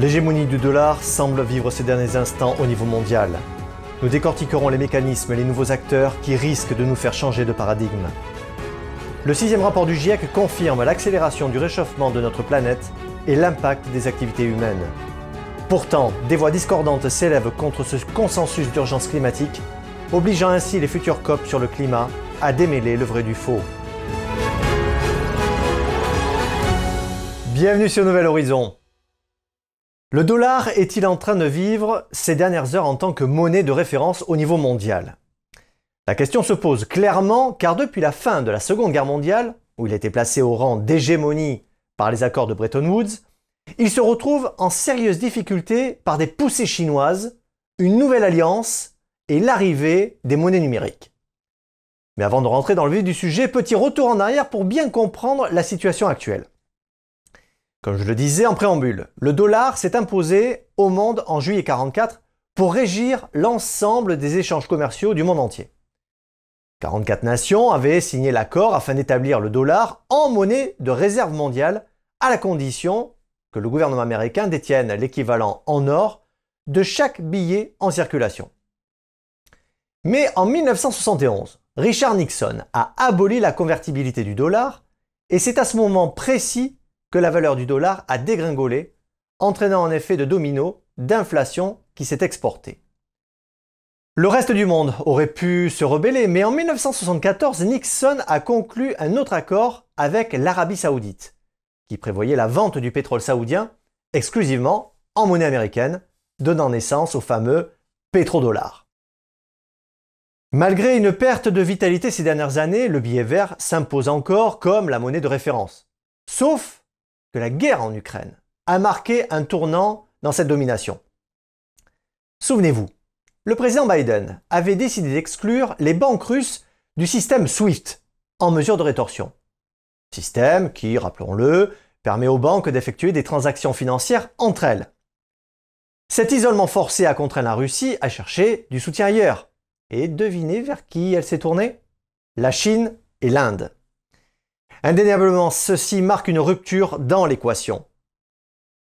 L'hégémonie du dollar semble vivre ces derniers instants au niveau mondial. Nous décortiquerons les mécanismes et les nouveaux acteurs qui risquent de nous faire changer de paradigme. Le sixième rapport du GIEC confirme l'accélération du réchauffement de notre planète et l'impact des activités humaines. Pourtant, des voix discordantes s'élèvent contre ce consensus d'urgence climatique, obligeant ainsi les futurs COP sur le climat à démêler le vrai du faux. Bienvenue sur Nouvel Horizon. Le dollar est-il en train de vivre ces dernières heures en tant que monnaie de référence au niveau mondial? La question se pose clairement car depuis la fin de la Seconde Guerre mondiale, où il été placé au rang d'hégémonie par les accords de Bretton Woods, il se retrouve en sérieuse difficulté par des poussées chinoises, une nouvelle alliance et l'arrivée des monnaies numériques. Mais avant de rentrer dans le vif du sujet, petit retour en arrière pour bien comprendre la situation actuelle. Comme je le disais en préambule, le dollar s'est imposé au monde en juillet 44 pour régir l'ensemble des échanges commerciaux du monde entier. 44 nations avaient signé l'accord afin d'établir le dollar en monnaie de réserve mondiale à la condition que le gouvernement américain détienne l'équivalent en or de chaque billet en circulation. Mais en 1971, Richard Nixon a aboli la convertibilité du dollar et c'est à ce moment précis que la valeur du dollar a dégringolé, entraînant un effet de domino d'inflation qui s'est exporté. Le reste du monde aurait pu se rebeller, mais en 1974, Nixon a conclu un autre accord avec l'Arabie saoudite, qui prévoyait la vente du pétrole saoudien exclusivement en monnaie américaine, donnant naissance au fameux pétrodollar. Malgré une perte de vitalité ces dernières années, le billet vert s'impose encore comme la monnaie de référence. Sauf que la guerre en Ukraine a marqué un tournant dans cette domination. Souvenez-vous, le président Biden avait décidé d'exclure les banques russes du système SWIFT en mesure de rétorsion. Système qui, rappelons-le, permet aux banques d'effectuer des transactions financières entre elles. Cet isolement forcé a contraint la Russie à chercher du soutien ailleurs. Et devinez vers qui elle s'est tournée? La Chine et l'Inde. Indéniablement, ceci marque une rupture dans l'équation.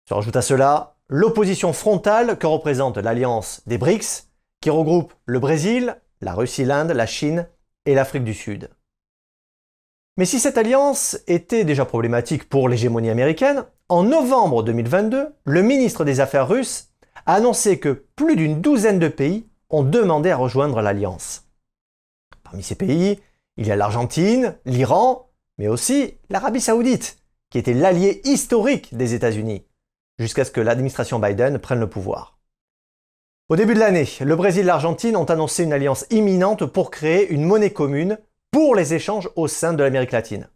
Se rajoute à cela l'opposition frontale que représente l'alliance des BRICS, qui regroupe le Brésil, la Russie, l'Inde, la Chine et l'Afrique du Sud. Mais si cette alliance était déjà problématique pour l'hégémonie américaine, en novembre 2022, le ministre des Affaires russe a annoncé que plus d'une douzaine de pays ont demandé à rejoindre l'alliance. Parmi ces pays, il y a l'Argentine, l'Iran, mais aussi l'Arabie saoudite, qui était l'allié historique des États-Unis, jusqu'à ce que l'administration Biden prenne le pouvoir. Au début de l'année, le Brésil et l'Argentine ont annoncé une alliance imminente pour créer une monnaie commune pour les échanges au sein de l'Amérique latine.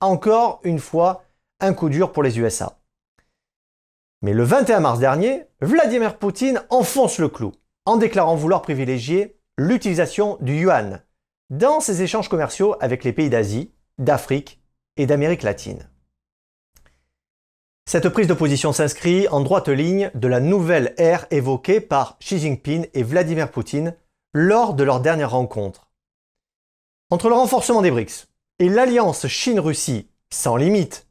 Encore une fois, un coup dur pour les USA. Mais le 21 mars dernier, Vladimir Poutine enfonce le clou en déclarant vouloir privilégier l'utilisation du yuan dans ses échanges commerciaux avec les pays d'Asie, d'Afrique et d'Amérique latine. Cette prise de position s'inscrit en droite ligne de la nouvelle ère évoquée par Xi Jinping et Vladimir Poutine lors de leur dernière rencontre. Entre le renforcement des BRICS et l'alliance Chine-Russie sans limite,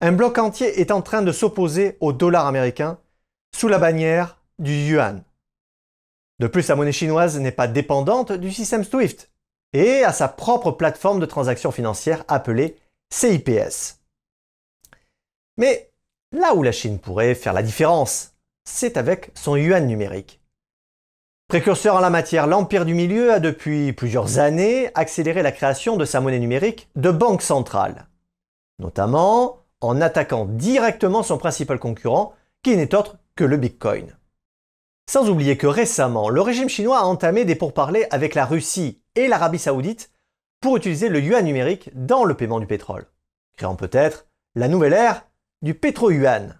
un bloc entier est en train de s'opposer au dollar américain sous la bannière du yuan. De plus, la monnaie chinoise n'est pas dépendante du système SWIFT, et à sa propre plateforme de transactions financières appelée CIPS. Mais là où la Chine pourrait faire la différence, c'est avec son yuan numérique. Précurseur en la matière, l'Empire du Milieu a depuis plusieurs années accéléré la création de sa monnaie numérique de banque centrale, notamment en attaquant directement son principal concurrent, qui n'est autre que le Bitcoin. Sans oublier que récemment, le régime chinois a entamé des pourparlers avec la Russie et l'Arabie saoudite pour utiliser le yuan numérique dans le paiement du pétrole, créant peut-être la nouvelle ère du pétro-yuan.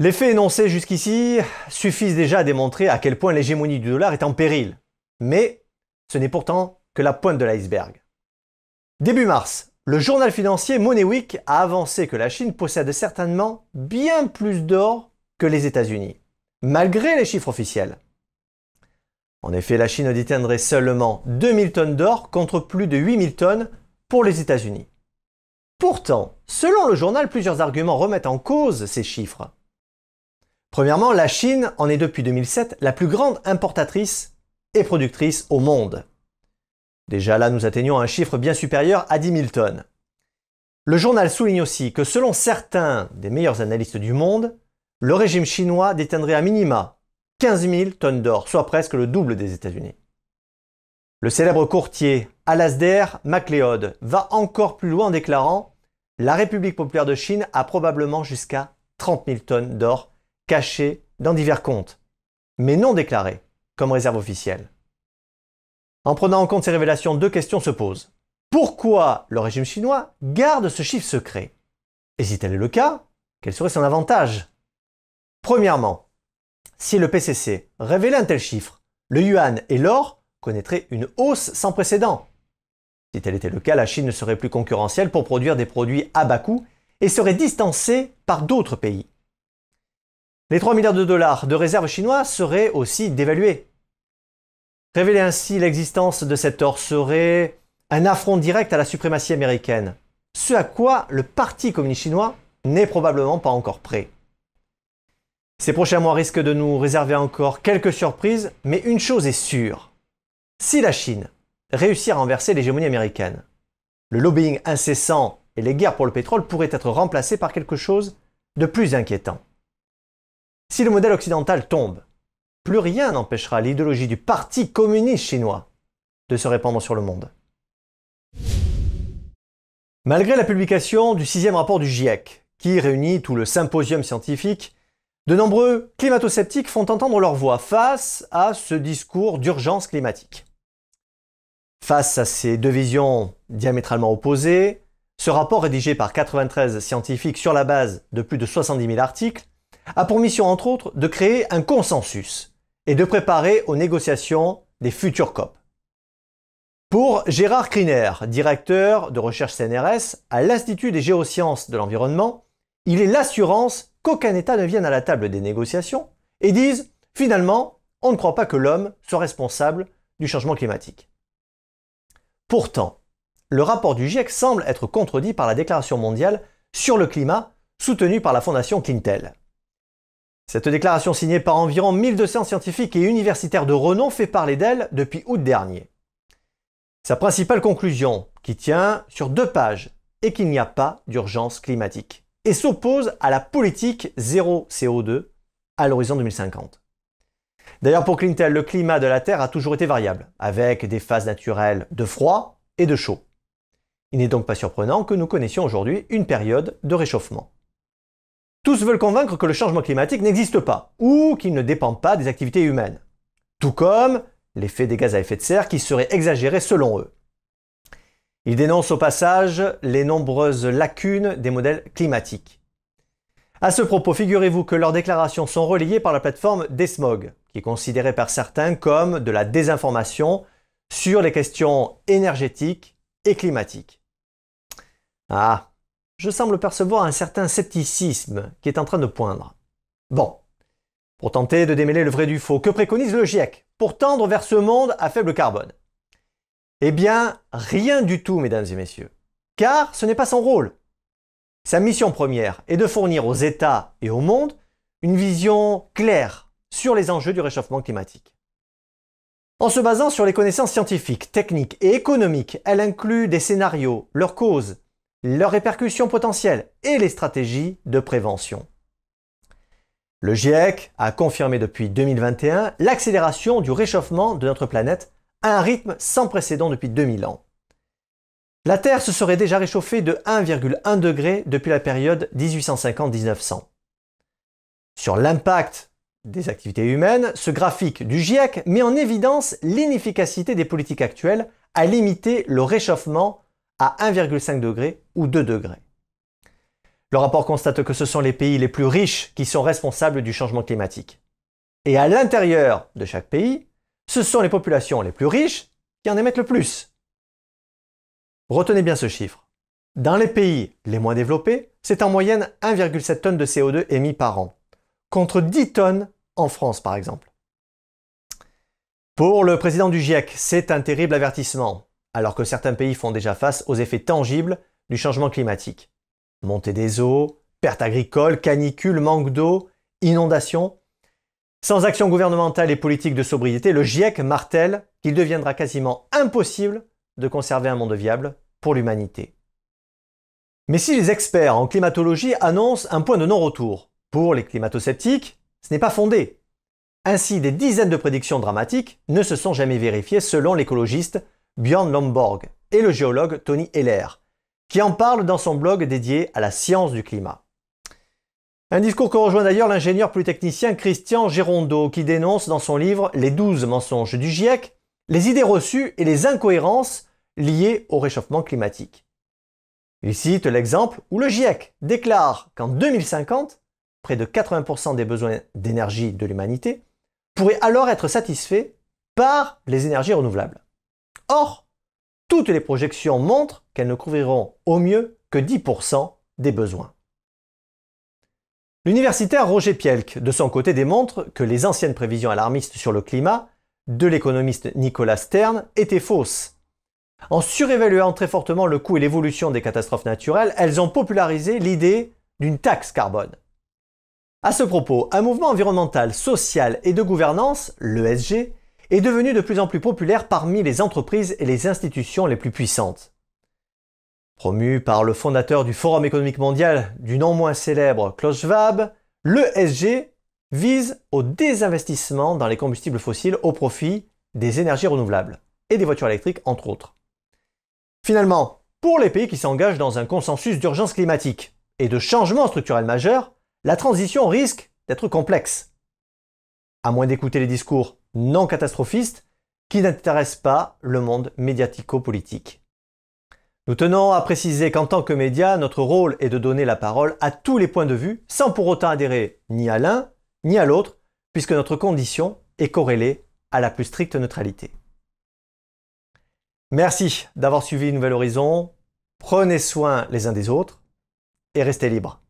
Les faits énoncés jusqu'ici suffisent déjà à démontrer à quel point l'hégémonie du dollar est en péril. Mais ce n'est pourtant que la pointe de l'iceberg. Début mars, le journal financier Money Week a avancé que la Chine possède certainement bien plus d'or que les États-Unis, malgré les chiffres officiels. En effet, la Chine détiendrait seulement 2000 tonnes d'or contre plus de 8000 tonnes pour les États-Unis. Pourtant, selon le journal, plusieurs arguments remettent en cause ces chiffres. Premièrement, la Chine en est depuis 2007 la plus grande importatrice et productrice au monde. Déjà là, nous atteignons un chiffre bien supérieur à 10 000 tonnes. Le journal souligne aussi que selon certains des meilleurs analystes du monde, le régime chinois détiendrait à minima 15 000 tonnes d'or, soit presque le double des États-Unis. Le célèbre courtier Alasdair MacLeod va encore plus loin en déclarant La République populaire de Chine a probablement jusqu'à 30 000 tonnes d'or cachées dans divers comptes, mais non déclarées comme réserve officielle. En prenant en compte ces révélations, deux questions se posent. Pourquoi le régime chinois garde ce chiffre secret? Et si tel est le cas, quel serait son avantage? Premièrement, si le PCC révélait un tel chiffre, le yuan et l'or connaîtraient une hausse sans précédent. Si tel était le cas, la Chine ne serait plus concurrentielle pour produire des produits à bas coût et serait distancée par d'autres pays. Les 3 milliards de dollars de réserves chinoises seraient aussi dévalués. Révéler ainsi l'existence de cet or serait un affront direct à la suprématie américaine, ce à quoi le Parti communiste chinois n'est probablement pas encore prêt. Ces prochains mois risquent de nous réserver encore quelques surprises, mais une chose est sûre. Si la Chine réussit à renverser l'hégémonie américaine, le lobbying incessant et les guerres pour le pétrole pourraient être remplacés par quelque chose de plus inquiétant. Si le modèle occidental tombe, plus rien n'empêchera l'idéologie du Parti communiste chinois de se répandre sur le monde. Malgré la publication du sixième rapport du GIEC, qui réunit tout le symposium scientifique, de nombreux climato-sceptiques font entendre leur voix face à ce discours d'urgence climatique. Face à ces deux visions diamétralement opposées, ce rapport rédigé par 93 scientifiques sur la base de plus de 70 000 articles a pour mission entre autres de créer un consensus et de préparer aux négociations des futures COP. Pour Gérard Kriner, directeur de recherche CNRS à l'Institut des géosciences de l'environnement, il est l'assurance qu'aucun État ne vienne à la table des négociations et dise finalement, on ne croit pas que l'homme soit responsable du changement climatique. Pourtant, le rapport du GIEC semble être contredit par la déclaration mondiale sur le climat soutenue par la fondation Quintel. Cette déclaration signée par environ 1200 scientifiques et universitaires de renom fait parler d'elle depuis août dernier. Sa principale conclusion, qui tient sur deux pages, est qu'il n'y a pas d'urgence climatique et s'oppose à la politique zéro CO2 à l'horizon 2050. D'ailleurs, pour Clintel, le climat de la Terre a toujours été variable, avec des phases naturelles de froid et de chaud. Il n'est donc pas surprenant que nous connaissions aujourd'hui une période de réchauffement. Tous veulent convaincre que le changement climatique n'existe pas ou qu'il ne dépend pas des activités humaines. Tout comme l'effet des gaz à effet de serre qui serait exagéré selon eux. Ils dénoncent au passage les nombreuses lacunes des modèles climatiques. À ce propos, figurez-vous que leurs déclarations sont relayées par la plateforme Desmog, qui est considérée par certains comme de la désinformation sur les questions énergétiques et climatiques. Ah, je semble percevoir un certain scepticisme qui est en train de poindre. Bon, pour tenter de démêler le vrai du faux, que préconise le GIEC pour tendre vers ce monde à faible carbone? Eh bien, rien du tout, mesdames et messieurs, car ce n'est pas son rôle. Sa mission première est de fournir aux États et au monde une vision claire sur les enjeux du réchauffement climatique. En se basant sur les connaissances scientifiques, techniques et économiques, elle inclut des scénarios, leurs causes, leurs répercussions potentielles et les stratégies de prévention. Le GIEC a confirmé depuis 2021 l'accélération du réchauffement de notre planète à un rythme sans précédent depuis 2000 ans. La Terre se serait déjà réchauffée de 1,1 degré depuis la période 1850-1900. Sur l'impact des activités humaines, ce graphique du GIEC met en évidence l'inefficacité des politiques actuelles à limiter le réchauffement à 1,5 degré ou 2 degrés. Le rapport constate que ce sont les pays les plus riches qui sont responsables du changement climatique. Et à l'intérieur de chaque pays, ce sont les populations les plus riches qui en émettent le plus. Retenez bien ce chiffre. Dans les pays les moins développés, c'est en moyenne 1,7 tonnes de CO2 émis par an, contre 10 tonnes en France par exemple. Pour le président du GIEC, c'est un terrible avertissement alors que certains pays font déjà face aux effets tangibles du changement climatique. Montée des eaux, pertes agricoles, canicules, manque d'eau inondations. Sans action gouvernementale et politique de sobriété, le GIEC martèle qu'il deviendra quasiment impossible de conserver un monde viable pour l'humanité. Mais si les experts en climatologie annoncent un point de non-retour, pour les climato-sceptiques, ce n'est pas fondé. Ainsi, des dizaines de prédictions dramatiques ne se sont jamais vérifiées selon l'écologiste Björn Lomborg et le géologue Tony Heller, qui en parle dans son blog dédié à la science du climat. Un discours que rejoint d'ailleurs l'ingénieur polytechnicien Christian Gérondeau, qui dénonce dans son livre Les 12 mensonges du GIEC les idées reçues et les incohérences liées au réchauffement climatique. Il cite l'exemple où le GIEC déclare qu'en 2050, près de 80% des besoins d'énergie de l'humanité pourraient alors être satisfaits par les énergies renouvelables. Or, toutes les projections montrent qu'elles ne couvriront au mieux que 10% des besoins. L'universitaire Roger Pielk, de son côté, démontre que les anciennes prévisions alarmistes sur le climat de l'économiste Nicolas Stern étaient fausses. En surévaluant très fortement le coût et l'évolution des catastrophes naturelles, elles ont popularisé l'idée d'une taxe carbone. À ce propos, un mouvement environnemental, social et de gouvernance, l'ESG, est devenu de plus en plus populaire parmi les entreprises et les institutions les plus puissantes. Promu par le fondateur du Forum économique mondial du non moins célèbre Klaus Schwab, l'ESG vise au désinvestissement dans les combustibles fossiles au profit des énergies renouvelables et des voitures électriques entre autres. Finalement, pour les pays qui s'engagent dans un consensus d'urgence climatique et de changement structurel majeur, la transition risque d'être complexe. À moins d'écouter les discours non catastrophistes qui n'intéressent pas le monde médiatico-politique. Nous tenons à préciser qu'en tant que média, notre rôle est de donner la parole à tous les points de vue sans pour autant adhérer ni à l'un ni à l'autre, puisque notre condition est corrélée à la plus stricte neutralité. Merci d'avoir suivi Nouvel Horizon, prenez soin les uns des autres et restez libres.